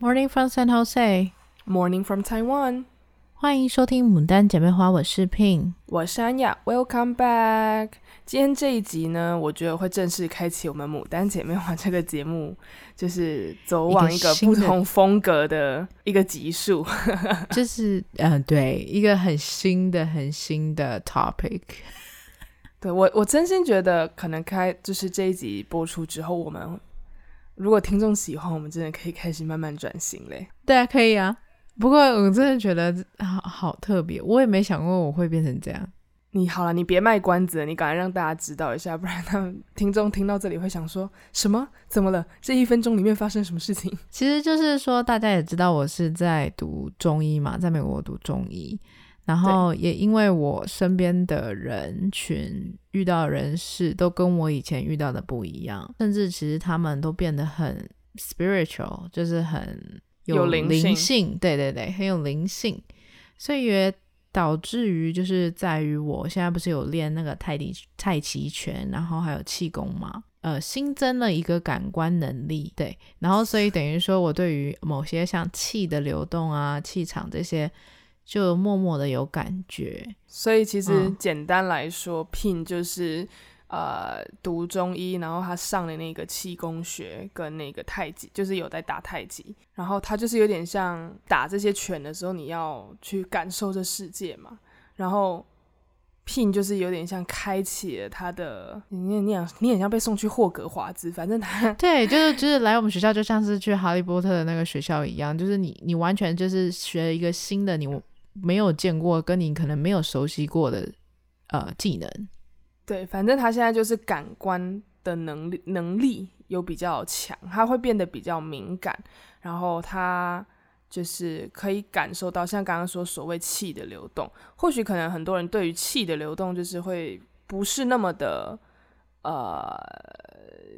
Morning from San Jose. Morning from Taiwan. 欢迎收听《牡丹姐妹花》，我是 Pin，我是安雅。Welcome back。今天这一集呢，我觉得会正式开启我们《牡丹姐妹花》这个节目，就是走往一个不同风格的一个集数，就是嗯、呃，对，一个很新的、很新的 topic。对我，我真心觉得，可能开就是这一集播出之后，我们如果听众喜欢，我们真的可以开始慢慢转型嘞。对啊，可以啊。不过我真的觉得好好特别，我也没想过我会变成这样。你好了，你别卖关子了，你赶快让大家知道一下，不然他们听众听到这里会想说什么？怎么了？这一分钟里面发生什么事情？其实就是说，大家也知道我是在读中医嘛，在美国读中医，然后也因为我身边的人群遇到的人事都跟我以前遇到的不一样，甚至其实他们都变得很 spiritual，就是很。有灵性，灵性，对对对，很有灵性，所以也导致于就是在于我现在不是有练那个太极太极拳，然后还有气功嘛，呃，新增了一个感官能力，对，然后所以等于说我对于某些像气的流动啊、气场这些，就默默的有感觉。所以其实简单来说，Pin、嗯、就是。呃，读中医，然后他上的那个气功学跟那个太极，就是有在打太极，然后他就是有点像打这些拳的时候，你要去感受这世界嘛。然后 Pin 就是有点像开启了他的，你你你很像被送去霍格华兹，反正他对，就是就是来我们学校，就像是去哈利波特的那个学校一样，就是你你完全就是学了一个新的，你没有见过，跟你可能没有熟悉过的呃技能。对，反正他现在就是感官的能力能力有比较强，他会变得比较敏感，然后他就是可以感受到，像刚刚说所谓气的流动，或许可能很多人对于气的流动就是会不是那么的呃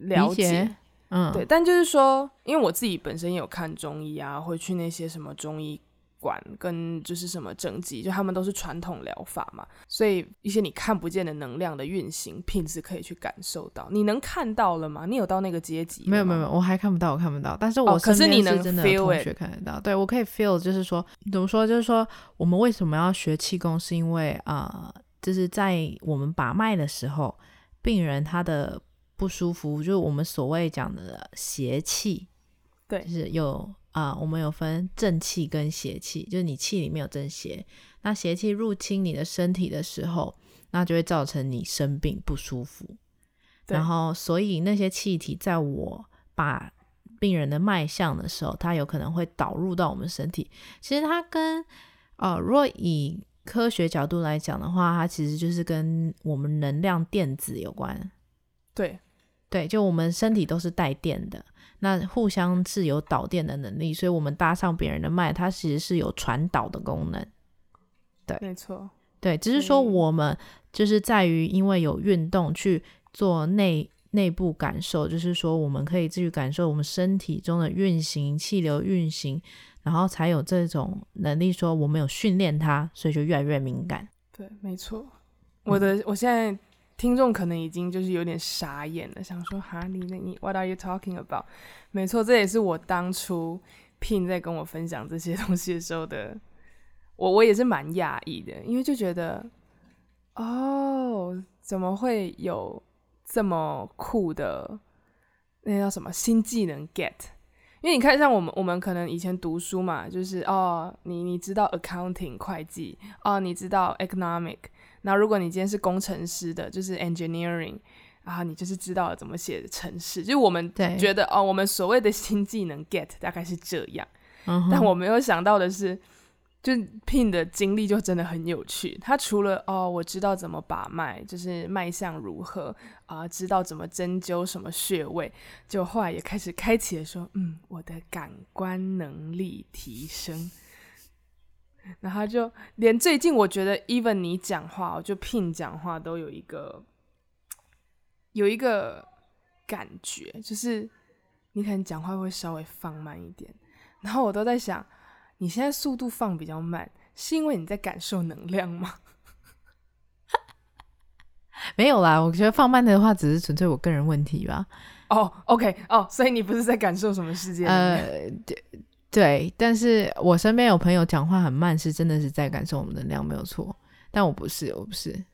了解，嗯，对，但就是说，因为我自己本身也有看中医啊，会去那些什么中医。管跟就是什么正气，就他们都是传统疗法嘛，所以一些你看不见的能量的运行，Pin 是可以去感受到。你能看到了吗？你有到那个阶级？没有没有没有，我还看不到，我看不到。但是我身边是真的同学看得到。哦、对，我可以 feel，就是说怎么说？就是说我们为什么要学气功？是因为啊、呃，就是在我们把脉的时候，病人他的不舒服，就是我们所谓讲的邪气，对，就是有。啊、呃，我们有分正气跟邪气，就是你气里面有正邪，那邪气入侵你的身体的时候，那就会造成你生病不舒服。然后，所以那些气体在我把病人的脉象的时候，它有可能会导入到我们身体。其实它跟呃，若以科学角度来讲的话，它其实就是跟我们能量电子有关。对，对，就我们身体都是带电的。那互相是有导电的能力，所以我们搭上别人的脉，它其实是有传导的功能。对，没错，对，只是说我们就是在于因为有运动去做内内部感受，就是说我们可以继续感受我们身体中的运行、气流运行，然后才有这种能力。说我们有训练它，所以就越来越敏感。对，没错。我的，嗯、我现在。听众可能已经就是有点傻眼了，想说哈，你那你 What are you talking about？没错，这也是我当初 Pin 在跟我分享这些东西的时候的，我我也是蛮讶异的，因为就觉得哦，怎么会有这么酷的那叫什么新技能 get？因为你看，像我们我们可能以前读书嘛，就是哦，你你知道 accounting 会计哦，你知道 economic。那如果你今天是工程师的，就是 engineering，然后你就是知道了怎么写程式，就我们觉得哦，我们所谓的新技能 get 大概是这样，嗯，但我没有想到的是，就 Pin 的经历就真的很有趣。他除了哦，我知道怎么把脉，就是脉象如何啊，呃，知道怎么针灸什么穴位，就后来也开始开启了说，嗯，我的感官能力提升。然后就连最近，我觉得 even 你讲话，就 Pin 讲话都有一个有一个感觉，就是你可能讲话会稍微放慢一点。然后我都在想，你现在速度放比较慢，是因为你在感受能量吗？没有啦，我觉得放慢的话，只是纯粹我个人问题吧。哦，oh，OK，哦，oh，所以你不是在感受什么世界？呃，对，但是我身边有朋友讲话很慢，是真的是在感受我们能量，没有错。但我不是，我不是，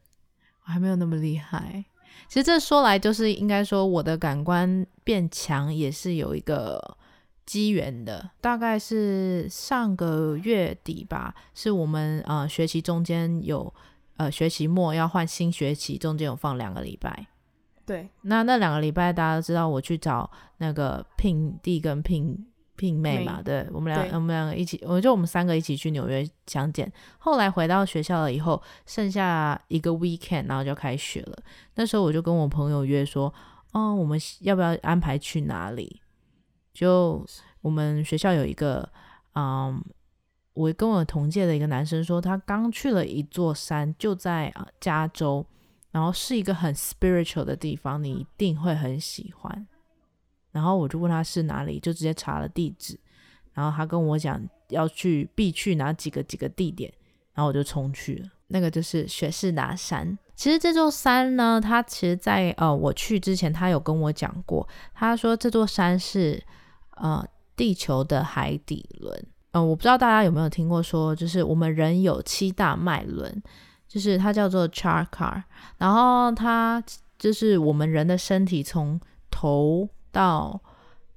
我还没有那么厉害。其实这说来就是应该说，我的感官变强也是有一个机缘的。大概是上个月底吧，是我们呃学期中间有呃学期末要换新学期，中间有放两个礼拜。对，那那两个礼拜大家都知道，我去找那个聘地跟聘。聘妹嘛，对，我们两，我们两个一起，我就我们三个一起去纽约相见。后来回到学校了以后，剩下一个 weekend，然后就开学了。那时候我就跟我朋友约说，哦，我们要不要安排去哪里？就我们学校有一个，嗯，我跟我同届的一个男生说，他刚去了一座山，就在啊加州，然后是一个很 spiritual 的地方，你一定会很喜欢。然后我就问他是哪里，就直接查了地址。然后他跟我讲要去必去哪几个几个地点，然后我就冲去了。那个就是雪士达山。其实这座山呢，他其实在呃我去之前，他有跟我讲过。他说这座山是呃地球的海底轮。嗯、我不知道大家有没有听过说，就是我们人有七大脉轮，就是它叫做 chakra。然后它就是我们人的身体从头。到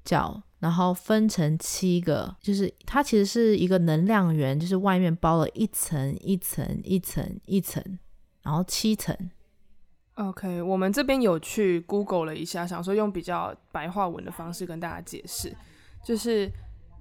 脚，然后分成七个，就是它其实是一个能量源，就是外面包了一层一层一层一层，然后七层。OK，我们这边有去 Google 了一下，想说用比较白话文的方式跟大家解释，就是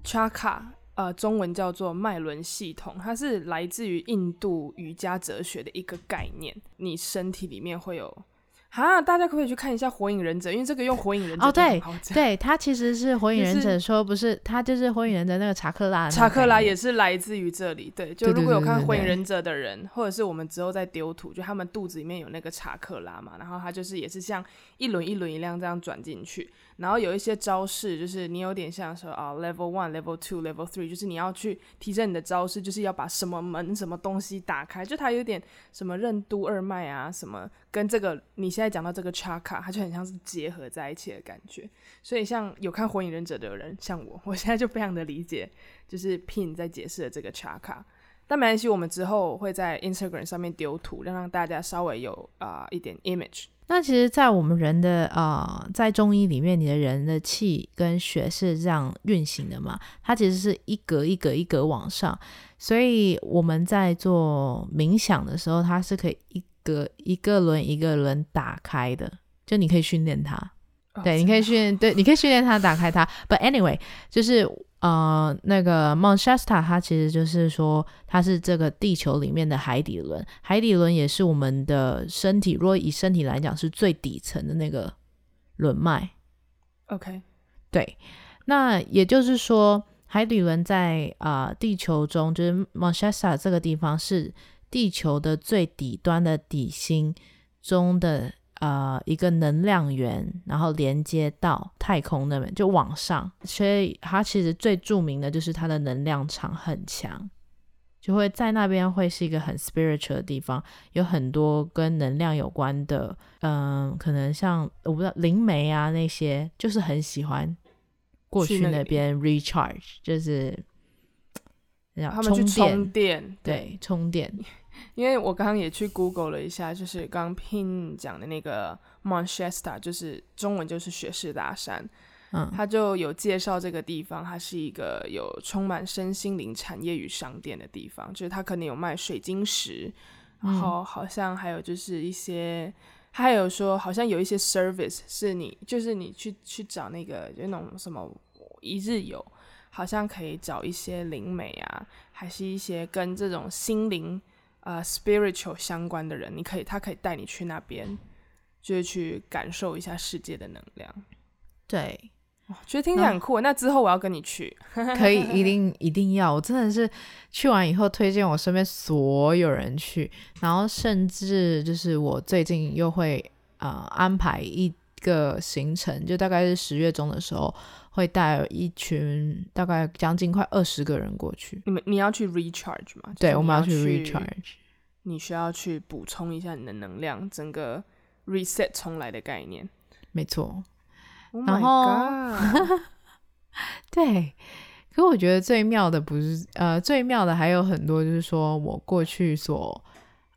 Chakra，呃，中文叫做脉轮系统，它是来自于印度瑜伽哲学的一个概念，你身体里面会有。啊，大家可不可以去看一下《火影忍者》？因为这个用《火影忍者》哦，对对，他其实是《火影忍者》说不是，他就是《火影忍者》那个查克拉，查克拉也是来自于这里。对，就如果有看《火影忍者》的人，或者是我们之后再丢图，就他们肚子里面有那个查克拉嘛，然后他就是也是像一轮一轮一辆这样转进去。然后有一些招式，就是你有点像说啊，level one、level two、level three，就是你要去提升你的招式，就是要把什么门、什么东西打开，就它有点什么任督二脉啊，什么跟这个你现在讲到这个 chakra，它就很像是结合在一起的感觉。所以像有看《火影忍者》的人，像我，我现在就非常的理解，就是 Pin 在解释的这个 chakra。但没关系，我们之后会在 Instagram 上面丢图，让让大家稍微有啊、一点 image。那其实，在我们人的啊，在中医里面，你的人的气跟血是这样运行的嘛？它其实是一格一格一格往上，所以我们在做冥想的时候，它是可以一格一个轮一个轮打开的，就你可以训练它。哦、对，你可以训练，对，你可以训练它打开它。But anyway，就是。呃，那个 Shasta，它其实就是说，它是这个地球里面的海底轮。海底轮也是我们的身体，如果以身体来讲，是最底层的那个轮脉。OK，对。那也就是说，海底轮在啊、呃、地球中，就是 Shasta 这个地方是地球的最底端的底心中的。呃，一个能量源，然后连接到太空那边就往上，所以它其实最著名的就是它的能量场很强，就会在那边会是一个很 spiritual 的地方，有很多跟能量有关的，嗯、呃，可能像我不知道灵媒啊那些，就是很喜欢过去那边 recharge，就是让他们去充电，对，充电。因为我刚刚也去 Google 了一下，就是刚刚 Pin 讲的那个 Shasta，就是中文就是雪士达山，嗯，他就有介绍这个地方，它是一个有充满身心灵产业与商店的地方，就是它可能有卖水晶石，然后好像还有就是一些，他还有说好像有一些 service 是你就是你去去找那个就那种什么一日游，好像可以找一些灵媒啊，还是一些跟这种心灵。呃、uh，spiritual 相关的人，你可以，他可以带你去那边，就是去感受一下世界的能量。对，觉得听起来很酷。那之后我要跟你去，可以，一定一定要。我真的是去完以后推荐我身边所有人去，然后甚至就是我最近又会呃安排一个行程，就大概是十月中的时候。会带一群大概将近快二十个人过去。你们你要去 recharge 吗？对，我们要去 recharge。你需要去补充一下你的能量，整个 reset 重来的概念。没错。Oh my god！对，可我觉得最妙的不是，呃，最妙的还有很多，就是说我过去所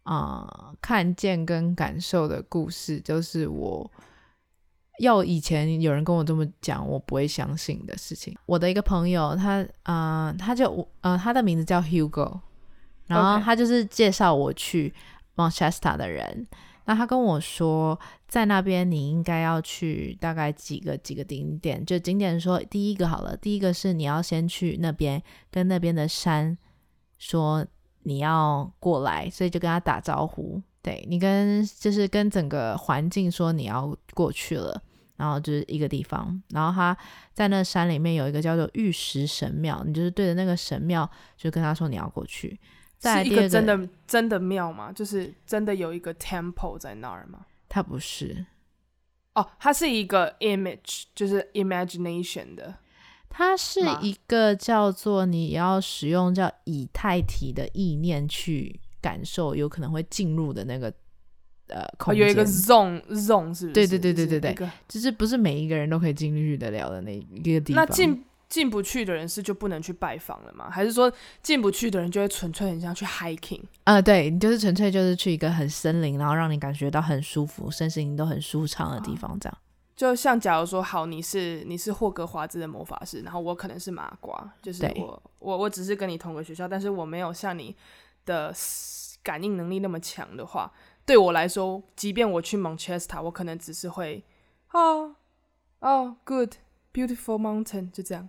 啊、呃、看见跟感受的故事，就是我要以前有人跟我这么讲，我不会相信的事情。我的一个朋友，他啊、呃，他就呃，他的名字叫 Hugo，然后他就是介绍我去 Manchester 的人。那他跟我说，在那边你应该要去大概几个几个景点，就景点说第一个好了，第一个是你要先去那边跟那边的山说你要过来，所以就跟他打招呼，对，你跟就是跟整个环境说你要过去了，然后就是一个地方，然后他在那山里面有一个叫做玉石神庙，你就是对着那个神庙就跟他说你要过去。是一个真的真的庙吗？就是真的有一个 temple 在那儿吗？它不是哦，它是一个 image，就是 imagination 的。它是一个叫做你要使用叫以太体的意念去感受，有可能会进入的那个呃空间。有一个 zone zone 是不是？对对对对对对，就是，就是不是每一个人都可以进去得了的那一个地方。那进进不去的人是就不能去拜访了吗？还是说进不去的人就会纯粹很像去 hiking？啊、呃，对，你就是纯粹就是去一个很森林，然后让你感觉到很舒服，身心都很舒畅的地方，这样。就像假如说，好，你是你是霍格华兹的魔法师，然后我可能是麻瓜，就是我我我只是跟你同个学校，但是我没有像你的感应能力那么强的话，对我来说，即便我去 Shasta，我可能只是会哦哦，good beautiful mountain，就这样。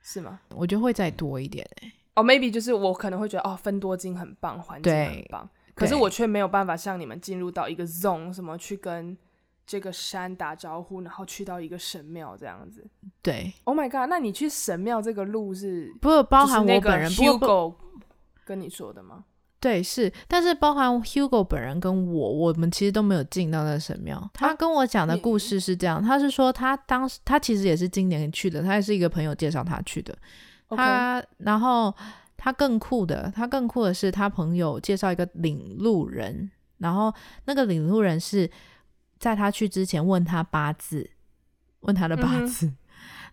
是吗？我觉得会再多一点哎、欸。哦、oh,，maybe 就是我可能会觉得哦，分多金很棒，环境很棒，可是我却没有办法像你们进入到一个 zone，什么去跟这个山打招呼，然后去到一个神庙这样子。对，Oh my god，那你去神庙这个路是不是包含我本人 Hugo 跟你说的吗？对，是，但是包含 Hugo 本人跟我，我们其实都没有进到那个神庙。他跟我讲的故事是这样，啊、他是说他当时他其实也是今年去的，他也是一个朋友介绍他去的。他、然后他更酷的，他更酷的是他朋友介绍一个领路人，然后那个领路人是在他去之前问他八字，问他的八字。嗯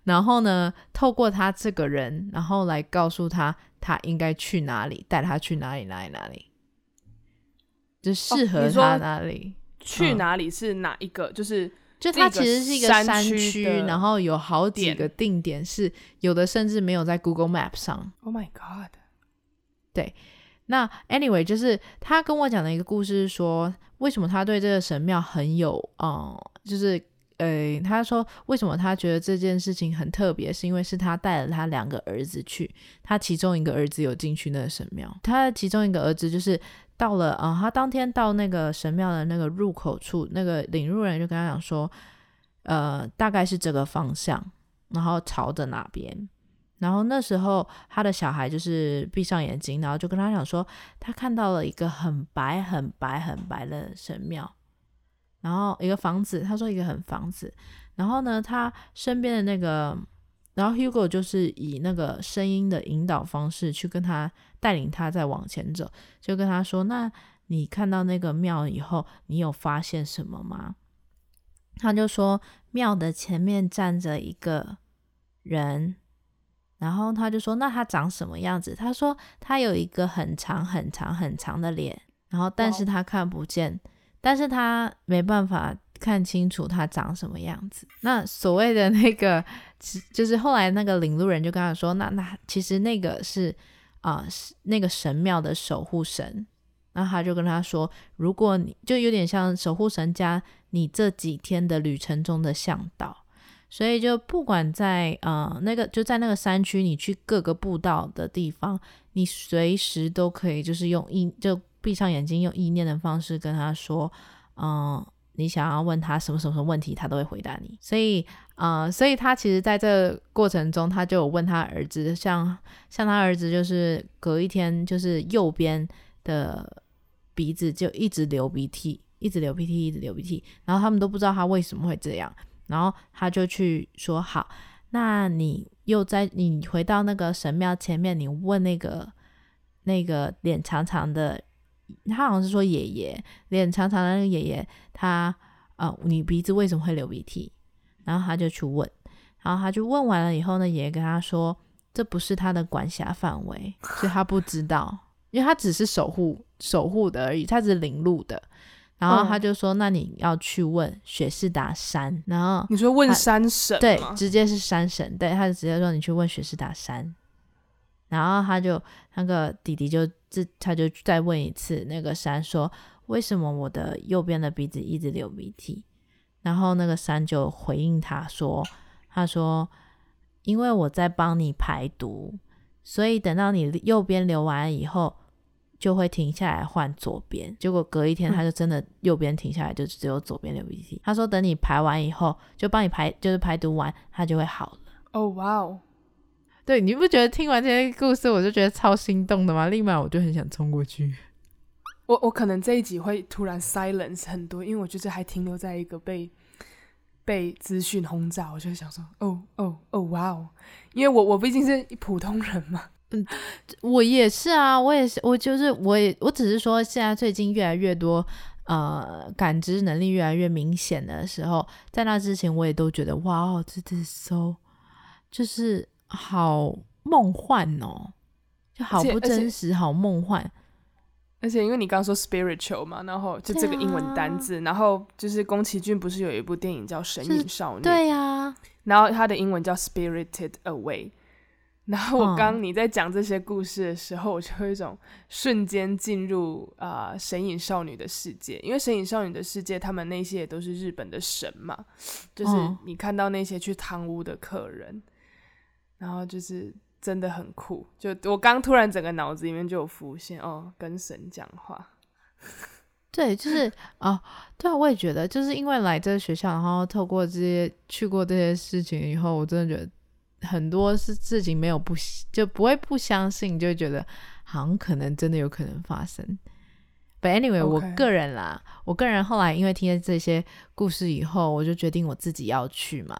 然后呢，透过他这个人，然后来告诉他他应该去哪里，带他去哪里，哪里，哪里，就适合他哪里。哦、去哪里是哪一个？嗯、就是就它其实是一个山区，然后有好几个定点，是有的甚至没有在 Google Map 上。Oh my god！对，那 Anyway，就是他跟我讲的一个故事是说，为什么他对这个神庙很有，嗯，就是。呃，他说为什么他觉得这件事情很特别，是因为是他带了他两个儿子去，他其中一个儿子有进去那个神庙，他的其中一个儿子就是到了啊、他当天到那个神庙的那个入口处，那个领路人就跟他讲说，呃，大概是这个方向，然后朝着哪边，然后那时候他的小孩就是闭上眼睛，然后就跟他讲说，他看到了一个很白、很白、很白的神庙。然后一个房子，他说一个很房子，然后呢，他身边的那个，然后 Hugo 就是以那个声音的引导方式去跟他带领他再往前走，就跟他说：“那你看到那个庙以后，你有发现什么吗？”他就说：“庙的前面站着一个人，然后他就说：‘那他长什么样子？’他说：‘他有一个很长很长很长的脸，然后但是他看不见。’但是他没办法看清楚他长什么样子。那所谓的那个，就是后来那个领路人就跟他说：“那那其实那个是啊、呃，那个神庙的守护神。”那他就跟他说：“如果你就有点像守护神加你这几天的旅程中的向导，所以就不管在啊、呃、那个就在那个山区，你去各个步道的地方，你随时都可以就是用一就。”闭上眼睛，用意念的方式跟他说：“嗯，你想要问他什么什么什么问题，他都会回答你。”所以，嗯，所以他其实在这过程中，他就有问他儿子，像像他儿子，就是隔一天，就是右边的鼻子就一直流鼻涕，一直流鼻涕，一直流鼻涕，然后他们都不知道他为什么会这样，然后他就去说：“好，那你又在你回到那个神庙前面，你问那个那个脸长长的。”他好像是说爷爷脸长长的那个爷爷，他啊，你鼻子为什么会流鼻涕？然后他就去问，然后他就问完了以后呢，爷爷跟他说，这不是他的管辖范围，所以他不知道，因为他只是守护守护的而已，他只是领路的。然后他就说：“嗯、那你要去问雪士达山。”然后你说问山神？对，直接是山神。对，他就直接说你去问雪士达山。然后他就那个弟弟就自他就再问一次那个山说：“为什么我的右边的鼻子一直流鼻涕？”然后那个山就回应他说：“他说因为我在帮你排毒，所以等到你右边流完以后。”就会停下来换左边，结果隔一天他就真的右边停下来，就只有左边流鼻涕。嗯、他说等你排完以后，就帮你排，就是排毒完，他就会好了。哦，哇哦！对，你不觉得听完这些故事，我就觉得超心动的吗？立马我就很想冲过去。我我可能这一集会突然 silence 很多，因为我觉得还停留在一个被被资讯轰炸，我就想说，哦哦哦，哇哦！因为我我毕竟是普通人嘛。嗯，我也是啊，我也是，我就是，我也，我只是说，现在最近越来越多，呃，感知能力越来越明显的时候，在那之前，我也都觉得，哇哦，这这 so，就是好梦幻哦，就好不真实，好梦幻。而且因为你刚刚说 spiritual 嘛，然后就这个英文单字，啊、然后就是宫崎骏不是有一部电影叫《神隐少女》？对呀、啊，然后它的英文叫 Spirited Away。然后我刚你在讲这些故事的时候，我就有一种瞬间进入啊、呃、神隐少女的世界，因为神隐少女的世界，他们那些也都是日本的神嘛，就是你看到那些去贪污的客人，然后就是真的很酷。就我刚突然整个脑子里面就有浮现哦，跟神讲话。对，就是啊、哦，对啊，我也觉得，就是因为来这个学校，然后透过这些去过这些事情以后，我真的觉得。很多是自己没有不就不会不相信，就觉得好像可能真的有可能发生。But anyway，Okay. 我个人啦，我个人后来因为听了这些故事以后，我就决定我自己要去嘛，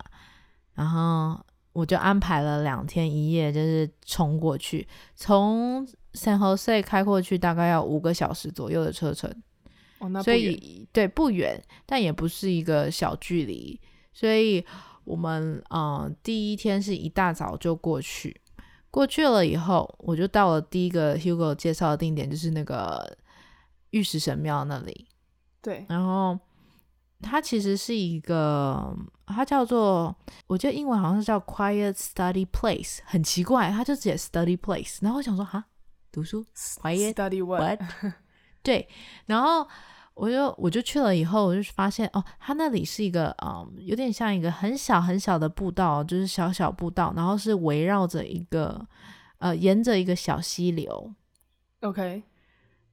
然后我就安排了两天一夜，就是冲过去，从 San Jose 开过去大概要五个小时左右的车程。哦，那。所以对，不远，但也不是一个小距离，所以。我们嗯、呃，第一天是一大早就过去，过去了以后，我就到了第一个 Hugo 介绍的定点，就是那个玉石神庙那里。对，然后它其实是一个，它叫做，我记得英文好像是叫 Quiet Study Place，很奇怪，它就写 Study Place。然后我想说，哈，读书 Quiet Study what？对，然后。我就我就去了以后，我就发现哦，它那里是一个嗯，有点像一个很小很小的步道，就是小小步道，然后是围绕着一个呃，沿着一个小溪流。OK，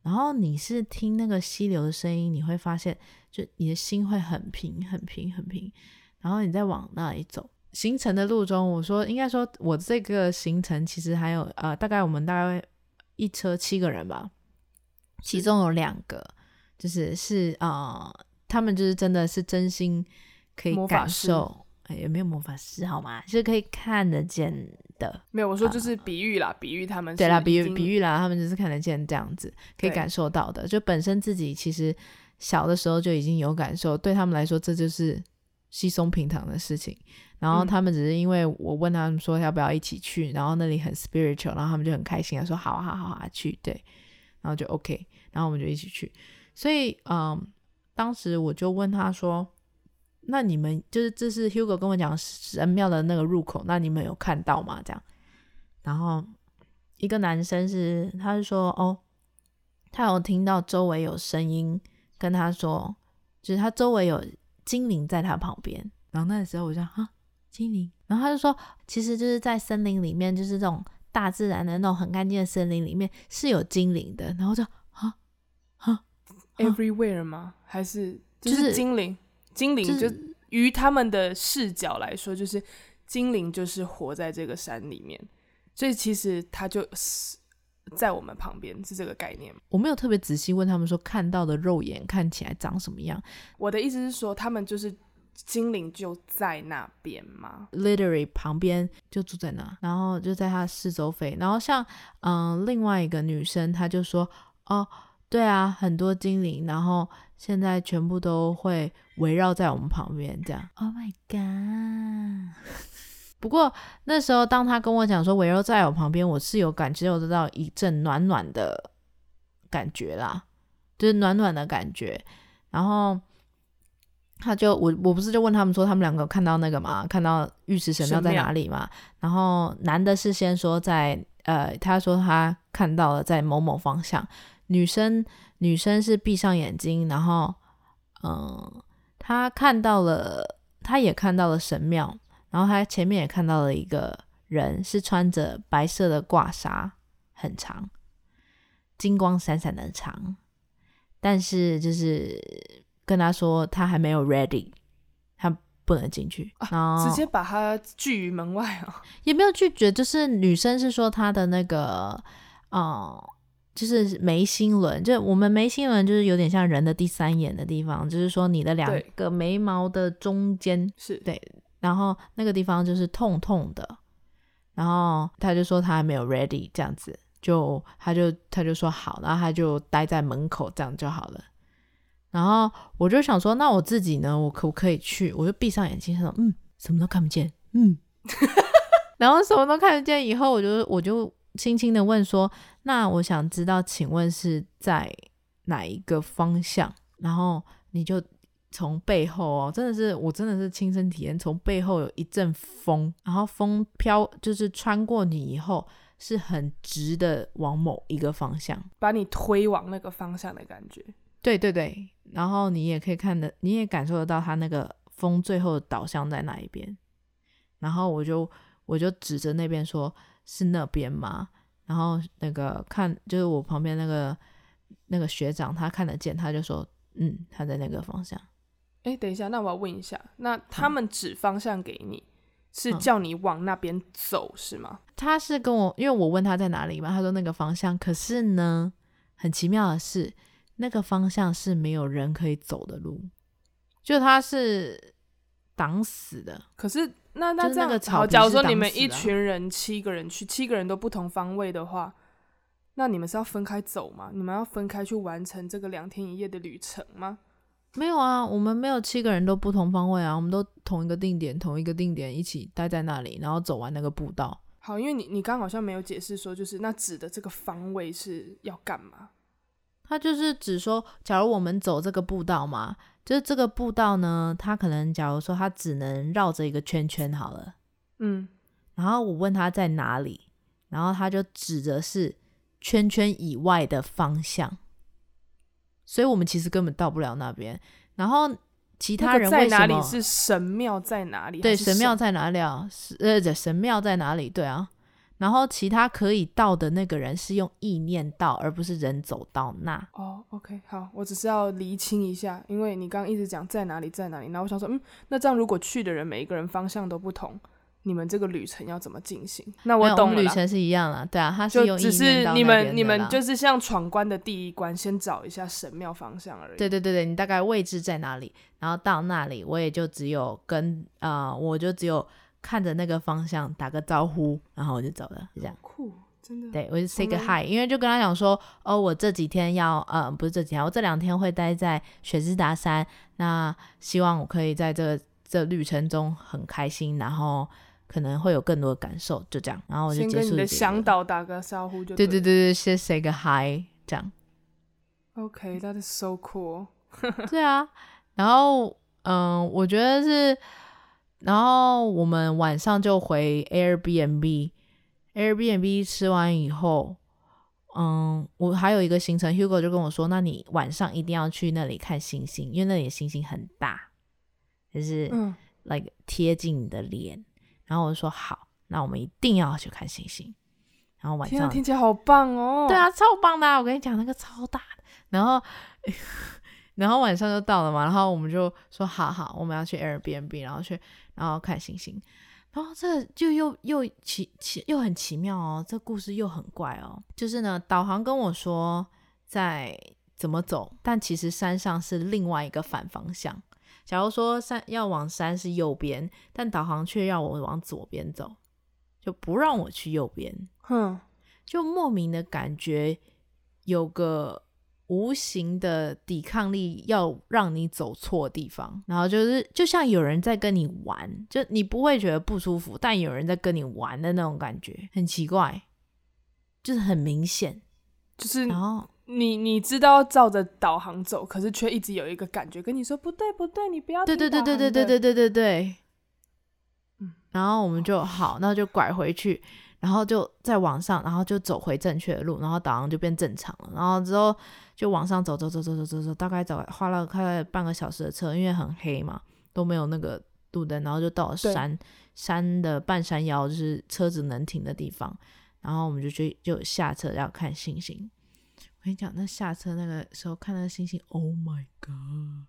然后你是听那个溪流的声音，你会发现，就你的心会很平很平很平。然后你再往那里走，行程的路中，我说应该说，我这个行程其实还有呃，大概我们大概一车七个人吧，其中有两个。就是是啊、呃，他们就是真的是真心可以感受，也、哎、没有魔法师好吗？就是可以看得见的。没有，我说就是比喻啦，呃、比喻他们对啦，比喻比喻啦，他们就是看得见这样子，可以感受到的。就本身自己其实小的时候就已经有感受，对他们来说这就是稀松平常的事情。然后他们只是因为我问他们说要不要一起去，嗯、然后那里很 spiritual，然后他们就很开心的说好啊好啊好啊去，对，然后就 OK，然后我们就一起去。所以，嗯，当时我就问他说：“那你们就是这是 Hugo 跟我讲神庙的那个入口，那你们有看到吗？”这样，然后一个男生是，他是说：“哦，他有听到周围有声音跟他说，就是他周围有精灵在他旁边。”然后那时候我就说：“啊，精灵？”然后他就说：“其实就是在森林里面，就是这种大自然的那种很干净的森林里面是有精灵的。”然后就啊啊。Everywhere 吗？还是就是精灵？就是、精灵就于他们的视角来说，就是精灵就是活在这个山里面，所以其实他就是在我们旁边，是这个概念。我没有特别仔细问他们说看到的肉眼看起来长什么样。我的意思是说，他们就是精灵就在那边吗？Literally 旁边就住在那，然后就在他四周飞。然后像嗯、呃，另外一个女生，她就说哦。对啊，很多精灵，然后现在全部都会围绕在我们旁边，这样。Oh my god！不过那时候当他跟我讲说围绕在我旁边，我是有感觉得到一阵暖暖的感觉啦，就是暖暖的感觉。然后他就我我不是就问他们说他们两个看到那个吗？看到玉石神庙在哪里嘛？然后男的是先说在呃，他说他看到了在某某方向，女生女生是闭上眼睛，然后嗯、呃，他看到了，她也看到了神庙。然后她前面也看到了一个人，是穿着白色的褂纱，很长，金光闪闪的长。但是就是跟她说她还没有 ready，他不能进去，然后、啊、直接把他拒于门外啊？也没有拒绝，就是女生是说她的那个，哦、呃，就是眉心轮，就我们眉心轮就是有点像人的第三眼的地方，就是说你的两个眉毛的中间是对。然后那个地方就是痛痛的，然后他就说他还没有 ready 这样子，就他就他就说好，然后他就待在门口这样就好了。然后我就想说，那我自己呢，我可不可以去？我就闭上眼睛说，嗯，什么都看不见，嗯，然后什么都看不见以后，我就我就轻轻的问说，那我想知道，请问是在哪一个方向？然后你就。从背后哦，真的是我真的是亲身体验，从背后有一阵风，然后风飘就是穿过你以后，是很直的往某一个方向，把你推往那个方向的感觉。对对对，然后你也可以看的，你也感受得到它那个风最后导向在哪一边。然后我就我就指着那边说：“是那边吗？”然后那个看就是我旁边那个那个学长，他看得见，他就说：“嗯，他在那个方向。”哎，等一下，那我要问一下，那他们指方向给你，嗯、是叫你往那边走，嗯、是吗？他是跟我，因为我问他在哪里嘛，他说那个方向。可是呢，很奇妙的是，那个方向是没有人可以走的路，就他是挡死的。可是那那这样，那好，假如说你们一群人七个人去，七个人都不同方位的话，那你们是要分开走吗？你们要分开去完成这个两天一夜的旅程吗？没有啊，我们没有七个人都不同方位啊，我们都同一个定点，同一个定点一起待在那里，然后走完那个步道。好，因为你你刚好像没有解释说，就是那指的这个方位是要干嘛？他就是指说，假如我们走这个步道嘛，就是这个步道呢，他可能假如说他只能绕着一个圈圈好了，嗯，然后我问他在哪里，然后他就指的是圈圈以外的方向。所以我们其实根本到不了那边。然后其他人在哪里？是神庙在哪里？对，神庙在哪里啊？是呃，神庙在哪里？对啊。然后其他可以到的那个人是用意念到，而不是人走到那。哦，OK，好，我只是要厘清一下，因为你刚刚一直讲在哪里，在哪里。然后我想说，嗯，那这样如果去的人每一个人方向都不同。你们这个旅程要怎么进行？那我懂了，旅程是一样了，对啊，他是有只是你们你们就是像闯关的第一关，先找一下神庙方向而已。对对对对，你大概位置在哪里？然后到那里，我也就只有跟啊、呃，我就只有看着那个方向打个招呼，然后我就走了，就这样。酷，真的。对，我就 say 个 hi，因为就跟他讲说，哦，我这几天要，呃，不是这几天，我这两天会待在雪之达山，那希望我可以在这这旅程中很开心，然后。可能会有更多的感受，就这样，然后我就结束。先跟你的向导打个招呼就对。对对对对，先 say 个 hi，这样。OK，that is so cool。对啊，然后嗯，我觉得是，然后我们晚上就回 Airbnb，Airbnb 吃完以后，嗯，我还有一个行程，Hugo 就跟我说，那你晚上一定要去那里看星星，因为那里的星星很大，就是、嗯、like 贴近你的脸。然后我就说好，那我们一定要去看星星。然后晚上听起来好棒哦！对啊，超棒的啊！我跟你讲，那个超大的。然后，然后晚上就到了嘛。然后我们就说好好，我们要去 Airbnb，然后去，然后看星星。然后这就又又奇奇又很奇妙哦，这故事又很怪哦。就是呢，导航跟我说在怎么走，但其实山上是另外一个反方向。假如说山要往山是右边，但导航却要我往左边走，就不让我去右边。哼，就莫名的感觉有个无形的抵抗力要让你走错地方，然后就是就像有人在跟你玩，就你不会觉得不舒服，但有人在跟你玩的那种感觉很奇怪，就是很明显，就是然后你你知道照着导航走，可是却一直有一个感觉跟你说不对不对，你不要对对对对对对对对对对，嗯，然后我们就好，那就拐回去。然后就再往上，然后就走回正确的路，然后导航就变正常了。然后之后就往上走，走走走走走走，大概走花了快半个小时的车，因为很黑嘛，都没有那个路灯。然后就到了山山的半山腰，就是车子能停的地方。然后我们就去就下车要看星星。我跟你讲，那下车那个时候看那个星星，Oh my god！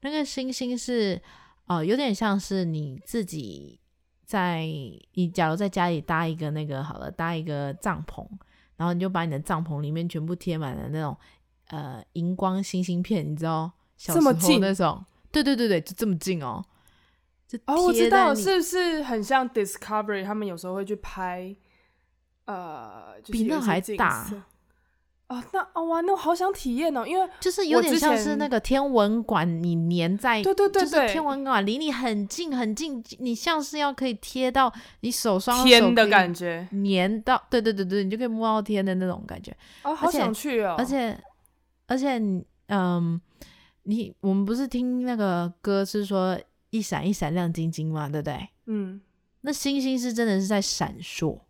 那个星星是哦、呃，有点像是你自己。在你假如在家里搭一个那个好了，搭一个帐篷，然后你就把你的帐篷里面全部贴满了那种呃荧光星星片，你知道？小时候那种，对对对对，就这么近哦。哦，我知道，是不是很像 Discovery？他们有时候会去拍，呃，就是、比那还大。哦，那哦哇，那我好想体验哦，因为就是有点像是那个天文馆，你粘在对对对对，就是天文馆离你很近很近，你像是要可以贴到你手上天的感觉，粘到对对对对，你就可以摸到天的那种感觉。哦，好想去哦！而且而且嗯，你我们不是听那个歌是说一闪一闪亮晶晶吗？对不对？嗯，那星星是真的是在闪烁。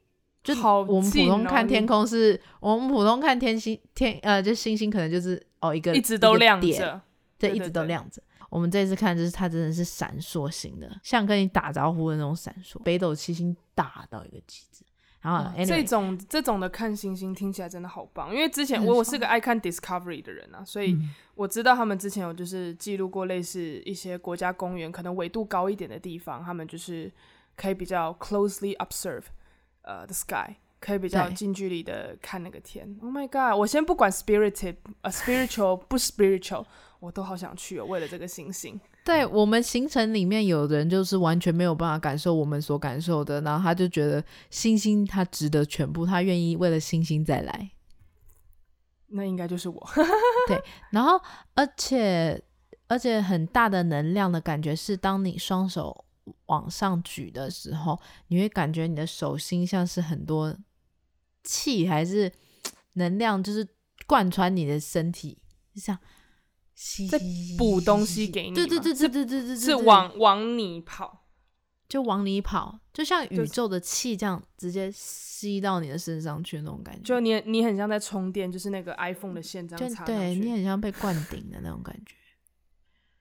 就好、哦，我们普通看天空是，我们普通看天星天呃，就星星可能就是哦一个一直都亮着，对，一直都亮着。我们这次看就是它真的是闪烁型的，像跟你打招呼的那种闪烁，北斗七星大到一个极致。然后、嗯、这种这种的看星星听起来真的好棒，因为之前我我是个爱看 Discovery 的人啊，所以我知道他们之前有就是记录过类似一些国家公园，可能纬度高一点的地方，他们就是可以比较 closely observe。呃、uh,，the sky 可以比较近距离的看那个天。Oh my god！我先不管 spirited，呃、uh,，spiritual 不 spiritual，我都好想去哦。为了这个星星，对我们行程里面有的人就是完全没有办法感受我们所感受的，然后他就觉得星星他值得全部，他愿意为了星星再来。那应该就是我。对，然后而且而且很大的能量的感觉是，当你双手。往上举的时候，你会感觉你的手心像是很多气还是能量，就是贯穿你的身体，就像在补东西给你。对对对对对对对，是往往你跑，就往你跑，就像宇宙的气这样直接吸到你的身上去那种感觉。就你你很像在充电，就是那个 iPhone 的线这样插。对，你很像被灌顶的那种感觉。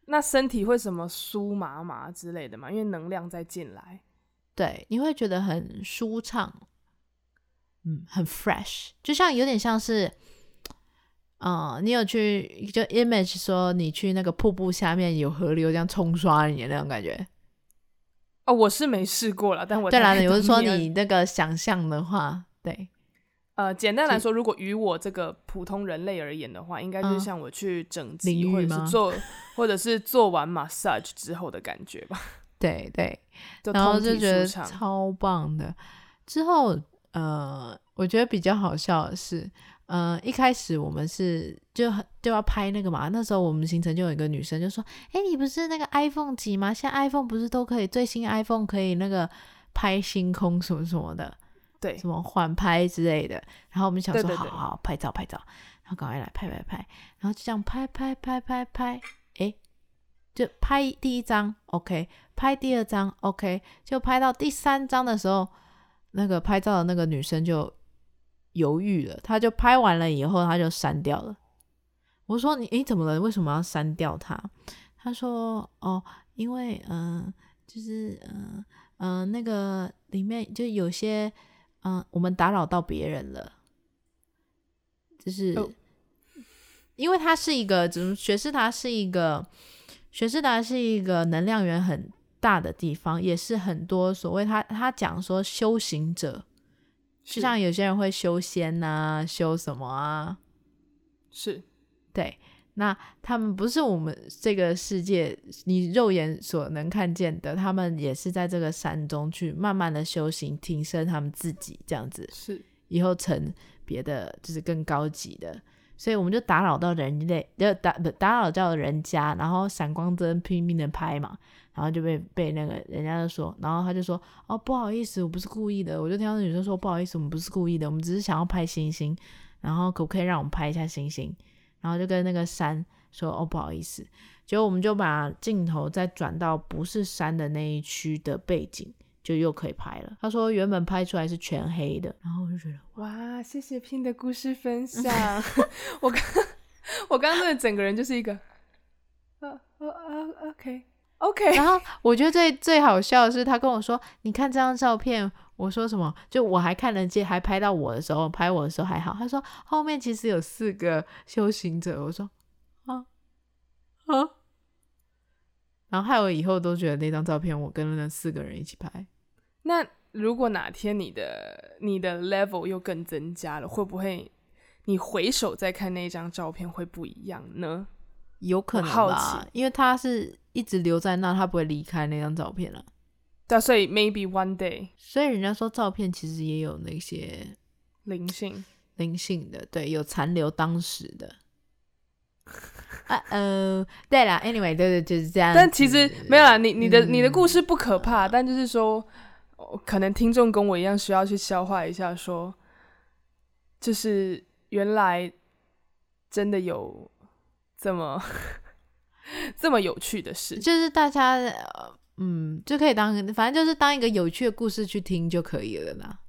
那身体会什么酥麻麻之类的嘛？因为能量在进来，对，你会觉得很舒畅，嗯，很 fresh，就像有点像是，嗯，你有去就 image 说你去那个瀑布下面有河流这样冲刷你的那种感觉。哦，我是没试过了，但我对啦，你是说你那个想象的话，对。呃，简单来说，如果与我这个普通人类而言的话，应该就是像我去整肌，或者是做，或者是做完 massage 之后的感觉吧。对对，然后就觉得超棒的。之后，呃，我觉得比较好笑的是，呃，一开始我们是就就要拍那个嘛，那时候我们行程就有一个女生就说：“哎，你不是那个 iPhone 几吗？现在 iPhone 不是都可以，最新 iPhone 可以那个拍星空什么什么的。”对，什么缓拍之类的，然后我们想说，对对对，好好拍照拍照，然后赶快来拍拍拍，然后就这样拍拍拍拍拍，诶，就拍第一张，OK，拍第二张，OK，就拍到第三张的时候，那个拍照的那个女生就犹豫了，她就拍完了以后，她就删掉了。我说你，诶，怎么了？为什么要删掉它？她说，哦，因为，嗯、呃，就是，嗯、呃、嗯、呃，那个里面就有些。嗯，我们打扰到别人了，就是、oh. 因为他是一个，怎么雪士达是一个，雪士达是一个能量源很大的地方，也是很多所谓他他讲说修行者，就像有些人会修仙啊，修什么啊，是对。那他们不是我们这个世界你肉眼所能看见的，他们也是在这个山中去慢慢的修行，提升他们自己这样子，是以后成别的就是更高级的所以我们就打扰到人类，就打不打扰到人家，然后闪光灯拼命的拍嘛，然后就被被那个人家就说，然后他就说哦不好意思，我不是故意的，我就听到女生说不好意思，我们不是故意的，我们只是想要拍星星，然后可不可以让我们拍一下星星？然后就跟那个山说哦不好意思，结果我们就把镜头再转到不是山的那一区的背景。就又可以拍了。他说原本拍出来是全黑的，然后我就觉得哇，谢谢 Pin 的故事分 享。我刚我刚刚那整个人就是一个，呃呃呃，OK OK。然后我觉得最最好笑的是，他跟我说，你看这张照片，我说什么？就我还看得见，还拍到我的时候，拍我的时候还好。他说后面其实有四个修行者。我说啊啊，然后害我以后都觉得那张照片我跟那四个人一起拍。那如果哪天你的你的 level 又更增加了，会不会你回首再看那张照片会不一样呢？有可能吧，因为他是一直留在那，他不会离开那张照片了。对，所以 maybe one day，所以人家说照片其实也有那些灵性灵性的，对，有残留当时的。啊呃，对啦，anyway，对对，就是这样。但其实没有啦，你你的、嗯、你的故事不可怕，但就是说。可能听众跟我一样需要去消化一下，说，就是原来真的有这么 这么有趣的事，就是大家嗯就可以当，反正就是当一个有趣的故事去听就可以了啦。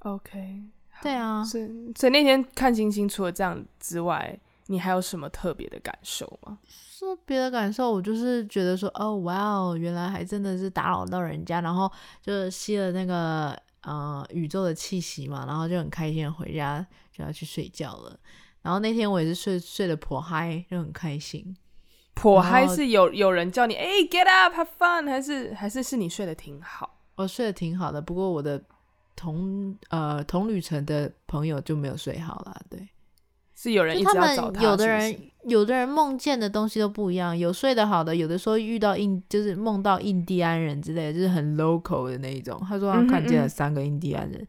OK，对啊，所以所以那天看星星，除了这样之外，你还有什么特别的感受吗？特别的感受，我就是觉得说，哦，哇哦，原来还真的是打扰到人家，然后就吸了那个呃宇宙的气息嘛，然后就很开心的回家就要去睡觉了。然后那天我也是睡睡得颇嗨，就很开心。颇嗨是有有人叫你哎、欸、get up have fun，还是还是是你睡得挺好？我睡得挺好的，不过我的同呃同旅程的朋友就没有睡好了，对。是有人一直要找他，有的人有的人梦见的东西都不一样，有睡得好的，有的说遇到印就是梦到印第安人之类的，就是很 local 的那一种。他说他看见了三个印第安人，嗯嗯，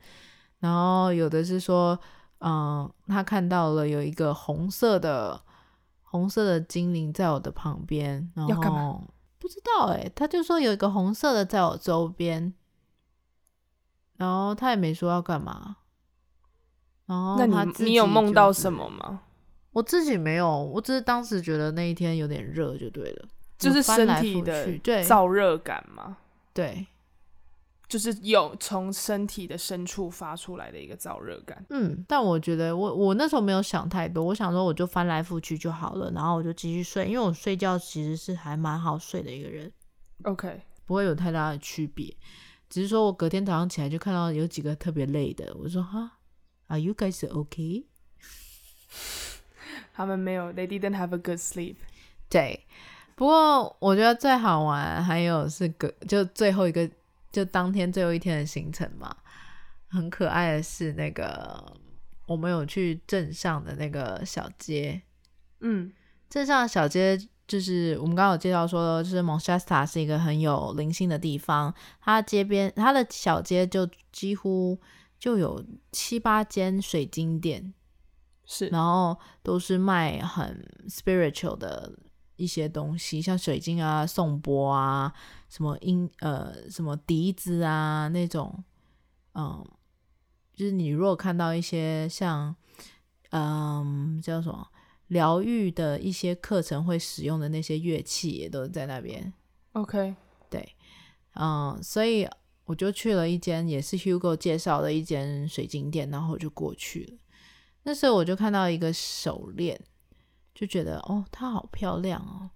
然后有的是说，嗯，他看到了有一个红色的红色的精灵在我的旁边，然后不知道哎、欸，他就说有一个红色的在我周边，然后他也没说要干嘛。哦，那你你有梦到什么吗？我自己没有，我只是当时觉得那一天有点热，就对了，就是身体的对燥热感嘛。对，就是有从身体的深处发出来的一个燥热感。嗯，但我觉得我我那时候没有想太多，我想说我就翻来覆去就好了，然后我就继续睡，因为我睡觉其实是还蛮好睡的一个人。OK，不会有太大的区别，只是说我隔天早上起来就看到有几个特别累的，我说哈。Are you guys okay？他们没有，They didn't have a good sleep。对，不过我觉得最好玩还有是隔就最后一个就当天最后一天的行程嘛，很可爱的是那个我们有去镇上的那个小街，嗯，镇上的小街就是我们刚刚有介绍说，就是 Shasta 是一个很有灵性的地方，它街边它的小街就几乎。就有七八间水晶店，是，然后都是卖很 spiritual 的一些东西，像水晶啊、颂钵啊、什么音呃、什么笛子啊那种，嗯，就是你如果看到一些像嗯叫什么疗愈的一些课程会使用的那些乐器，也都在那边。OK，对，嗯，所以。我就去了一间也是 Hugo 介绍的一间水晶店，然后我就过去了。那时候我就看到一个手链，就觉得哦，它好漂亮哦。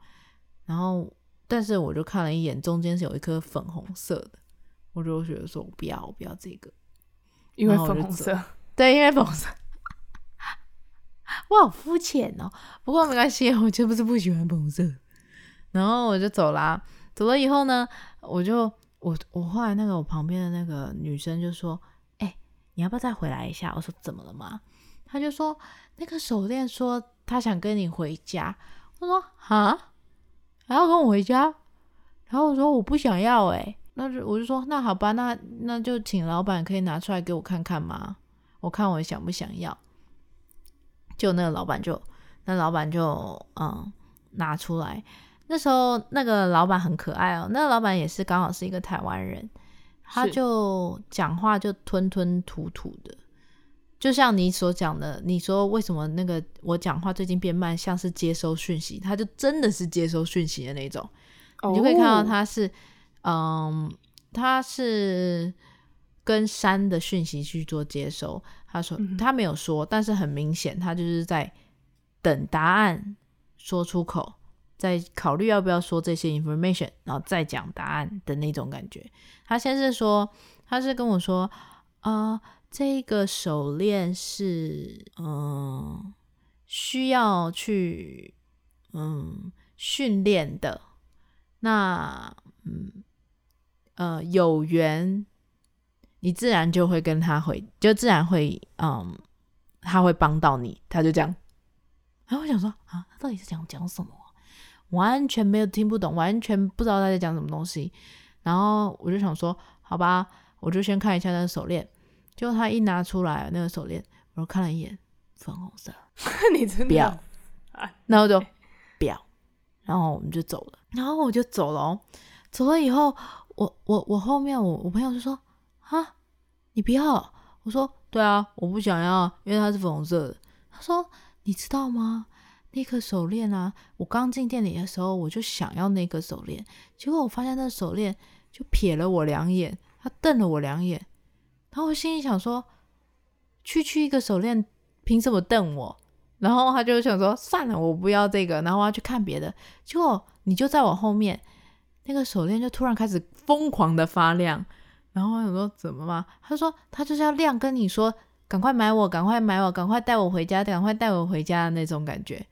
然后，但是我就看了一眼，中间是有一颗粉红色的，我就觉得说我不要，我不要这个，因为粉红色。对，因为粉红色。我好肤浅哦，不过没关系，我就不是不喜欢粉红色。然后我就走啦，走了以后呢，我就。我我后来那个我旁边的那个女生就说：“哎、欸，你要不要再回来一下？”我说：“怎么了吗？”她就说：“那个手链说她想跟你回家。”我说：“啊，还要跟我回家？”然后我说：“我不想要。”哎，那就我就说：“那好吧，那那就请老板可以拿出来给我看看吗？我看我想不想要。”就那个老板就那老板就嗯拿出来。那时候那个老板很可爱哦，那个老板也是刚好是一个台湾人，他就讲话就吞吞吐吐的，就像你所讲的，你说为什么那个我讲话最近变慢，像是接收讯息，他就真的是接收讯息的那种，你就可以看到他是，嗯，他是跟山的讯息去做接收。他说他没有说，但是很明显，他就是在等答案说出口。在考虑要不要说这些 information，然后再讲答案的那种感觉。他先是说，他是跟我说，啊、呃，这个手链是，嗯、需要去，嗯，训练的。那，嗯，呃，有缘，你自然就会跟他回，就自然会，嗯，他会帮到你。他就这样。然后我想说，啊，他到底是讲讲什么？完全没有听不懂，完全不知道他在讲什么东西。然后我就想说，好吧，我就先看一下那个手链。结果他一拿出来那个手链，我看了一眼，粉红色。你真的不要？然后就 不要。然后我们就走了。然后我就走了哦。走了以后，我我我后面我我朋友就说：“啊，你不要？”我说：“对啊，我不想要，因为它是粉红色的。”他说：“你知道吗？”那颗手链啊，我刚进店里的时候，我就想要那个手链，结果我发现那手链就瞥了我两眼，他瞪了我两眼，然后我心里想说，区区一个手链，凭什么瞪我？然后他就想说，算了，我不要这个，然后我要去看别的。结果你就在我后面，那个手链就突然开始疯狂的发亮，然后我想说怎么嘛？他说他就是要亮，跟你说赶快买我，赶快买我，赶快带我回家，赶快带我回家的那种感觉。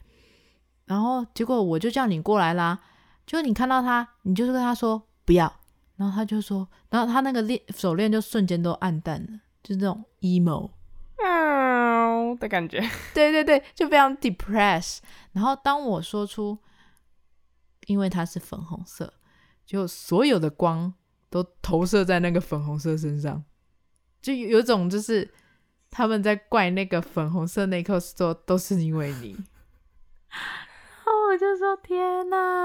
然后结果我就叫你过来啦，就你看到他，你就是跟他说不要，然后他就说，然后他那个链手链就瞬间都暗淡了，就是这种 emo 的感觉，对对对，就非常 depressed。然后当我说出，因为它是粉红色，就所有的光都投射在那个粉红色身上，就有种就是他们在怪那个粉红色那颗说都是因为你。然后我就说天哪！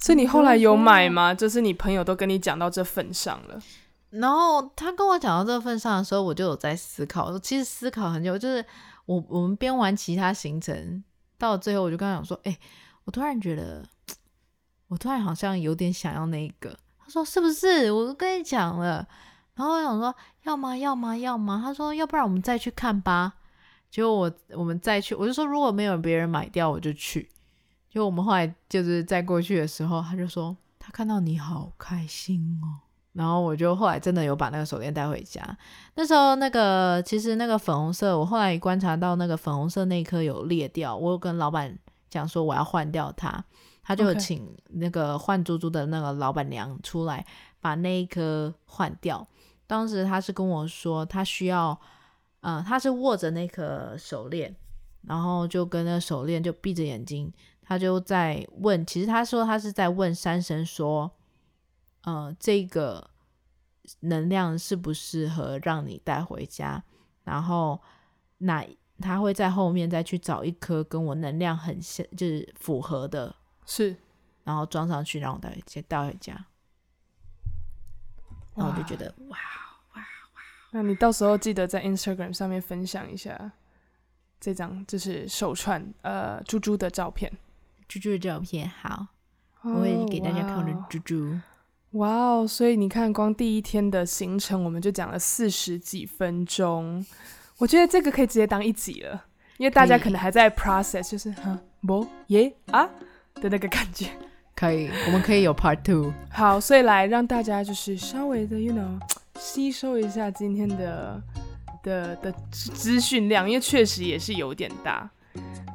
所以你后来有买吗？就是你朋友都跟你讲到这份上了，然后他跟我讲到这份上的时候，我就有在思考。其实思考很久，就是我我们编完其他行程，到最后我就跟他讲说：“哎、欸，我突然觉得，我突然好像有点想要那个。”他说：“是不是？”我都跟你讲了。然后我想说：“要吗？要吗？要吗？”他说：“要不然我们再去看吧。”结果我我们再去，我就说如果没有别人买掉，我就去。就我们后来就是在过去的时候，他就说他看到你好开心哦，然后我就后来真的有把那个手链带回家。那时候那个其实那个粉红色，我后来观察到那个粉红色那一颗有裂掉，我有跟老板讲说我要换掉它，他就请那个换珠珠的那个老板娘出来把那一颗换掉。当时他是跟我说他需要，呃，他是握着那颗手链，然后就跟那个手链就闭着眼睛。他就在问，其实他说他是在问山神说，呃，这个能量适不适合让你带回家？然后那他会在后面再去找一颗跟我能量很像，就是符合的，是，然后装上去，然后带回家，带回家。然后我就觉得哇哇哇！那你到时候记得在 Instagram 上面分享一下这张就是手串呃珠珠的照片。猪猪的照片好，oh, 我会给大家看的猪猪。哇哦！所以你看，光第一天的行程我们就讲了四十几分钟，我觉得这个可以直接当一集了，因为大家可能还在 process，就是哈不耶啊的那个感觉。可以，我们可以有 part two。好，所以来让大家就是稍微的，you know，吸收一下今天的的的资讯量，因为确实也是有点大。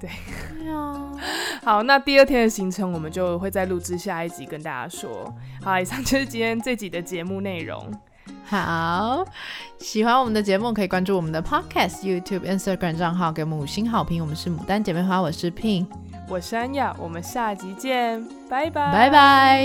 对，对啊。好，那第二天的行程我们就会再录制下一集跟大家说。好，以上就是今天这集的节目内容。好，喜欢我们的节目可以关注我们的 Podcast、YouTube、Instagram 账号，给我们五星好评。我们是牡丹姐妹花，我是 Pin，我是安雅，我们下集见，拜拜，拜拜。